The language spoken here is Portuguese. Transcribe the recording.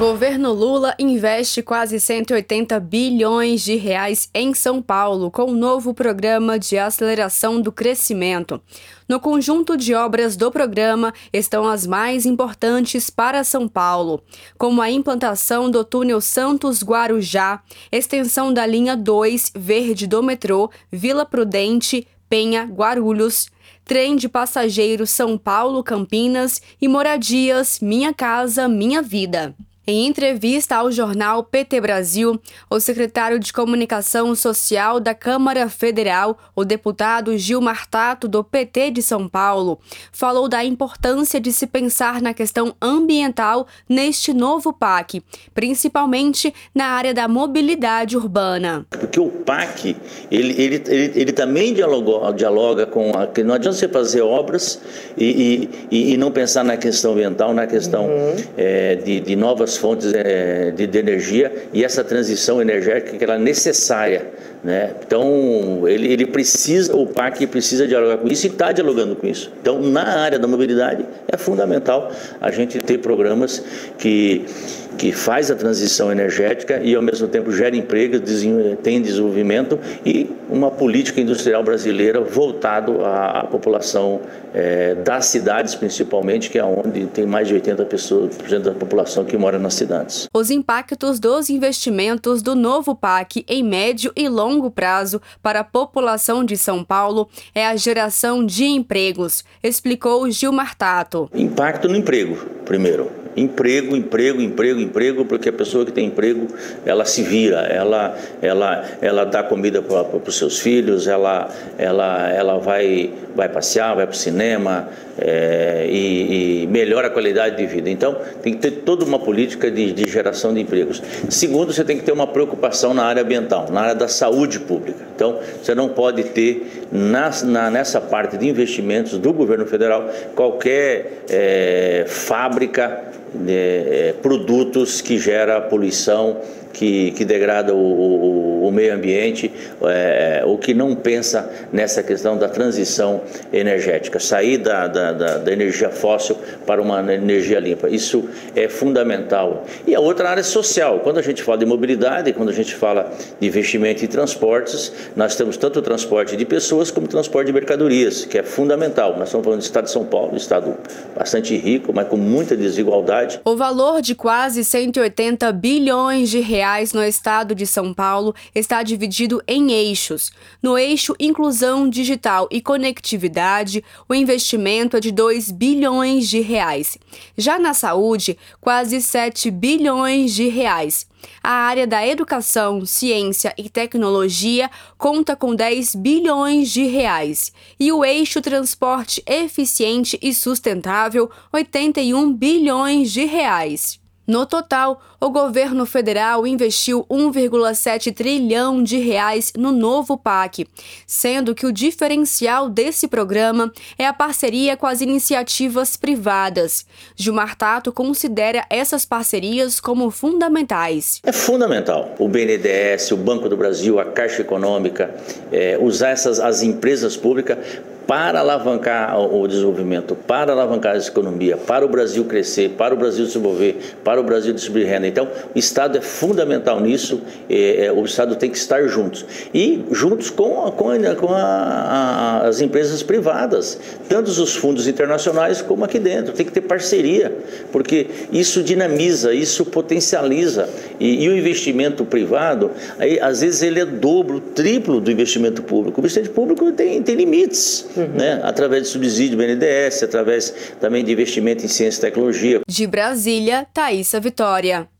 Governo Lula investe quase 180 bilhões de reais em São Paulo com o um novo programa de aceleração do crescimento. No conjunto de obras do programa estão as mais importantes para São Paulo, como a implantação do túnel Santos Guarujá, extensão da linha 2 verde do metrô Vila Prudente, Penha, Guarulhos, trem de passageiros São Paulo Campinas e moradias Minha Casa Minha Vida. Em entrevista ao jornal PT Brasil, o secretário de Comunicação Social da Câmara Federal, o deputado Gilmar Tato, do PT de São Paulo, falou da importância de se pensar na questão ambiental neste novo PAC, principalmente na área da mobilidade urbana. Porque o PAC, ele, ele, ele, ele também dialoga, dialoga com... A, não adianta você fazer obras e, e, e não pensar na questão ambiental, na questão uhum. é, de, de novas fontes é, de, de, energia e essa transição energética que ela é necessária. Né? Então, ele, ele precisa, o PAC precisa dialogar com isso e está dialogando com isso. Então, na área da mobilidade, é fundamental a gente ter programas que, que faz a transição energética e, ao mesmo tempo, gera emprego, tem desenvolvimento e uma política industrial brasileira voltado à, à população é, das cidades, principalmente, que é onde tem mais de 80% pessoas, da população que mora nas cidades. Os impactos dos investimentos do novo PAC em médio e longo prazo para a população de São Paulo é a geração de empregos, explicou Gilmar Tato. Impacto no emprego, primeiro emprego, emprego, emprego, emprego, porque a pessoa que tem emprego, ela se vira, ela, ela, ela dá comida para os seus filhos, ela, ela, ela vai, vai passear, vai para o cinema é, e, e, melhora a qualidade de vida. Então, tem que ter toda uma política de, de geração de empregos. Segundo, você tem que ter uma preocupação na área ambiental, na área da saúde pública. Então, você não pode ter na, na, nessa parte de investimentos do governo federal qualquer é, fábrica é, produtos que gera poluição, que, que degrada o, o, o meio ambiente, é, que não pensa nessa questão da transição energética, sair da, da, da, da, energia fóssil para uma energia limpa. Isso é fundamental. E a outra área social. Quando a gente fala de mobilidade, quando a gente fala de investimento em transportes, nós temos tanto o transporte de pessoas como o transporte de mercadorias, que é fundamental. Nós estamos falando do estado de São Paulo, um estado bastante rico, mas com muita desigualdade. O valor de quase 180 bilhões de reais no estado de São Paulo está dividido em eixos. No eixo Inclusão Digital e Conectividade, o investimento é de 2 bilhões de reais. Já na saúde, quase 7 bilhões de reais. A área da educação, ciência e tecnologia conta com 10 bilhões de reais e o eixo transporte eficiente e sustentável, 81 bilhões de reais. No total, o governo federal investiu 1,7 trilhão de reais no novo PAC, sendo que o diferencial desse programa é a parceria com as iniciativas privadas. Gilmar Tato considera essas parcerias como fundamentais. É fundamental. O BNDES, o Banco do Brasil, a Caixa Econômica, é, usar essas as empresas públicas para alavancar o desenvolvimento, para alavancar a economia, para o Brasil crescer, para o Brasil se desenvolver, para o Brasil distribuir renda. Então, o Estado é fundamental nisso, é, é, o Estado tem que estar juntos. E juntos com, com, com a, a, as empresas privadas, tanto os fundos internacionais como aqui dentro. Tem que ter parceria, porque isso dinamiza, isso potencializa. E, e o investimento privado, aí, às vezes, ele é dobro, triplo do investimento público. O investimento público tem, tem limites uhum. né? através de subsídio BNDES, através também de investimento em ciência e tecnologia. De Brasília, Thaisa Vitória.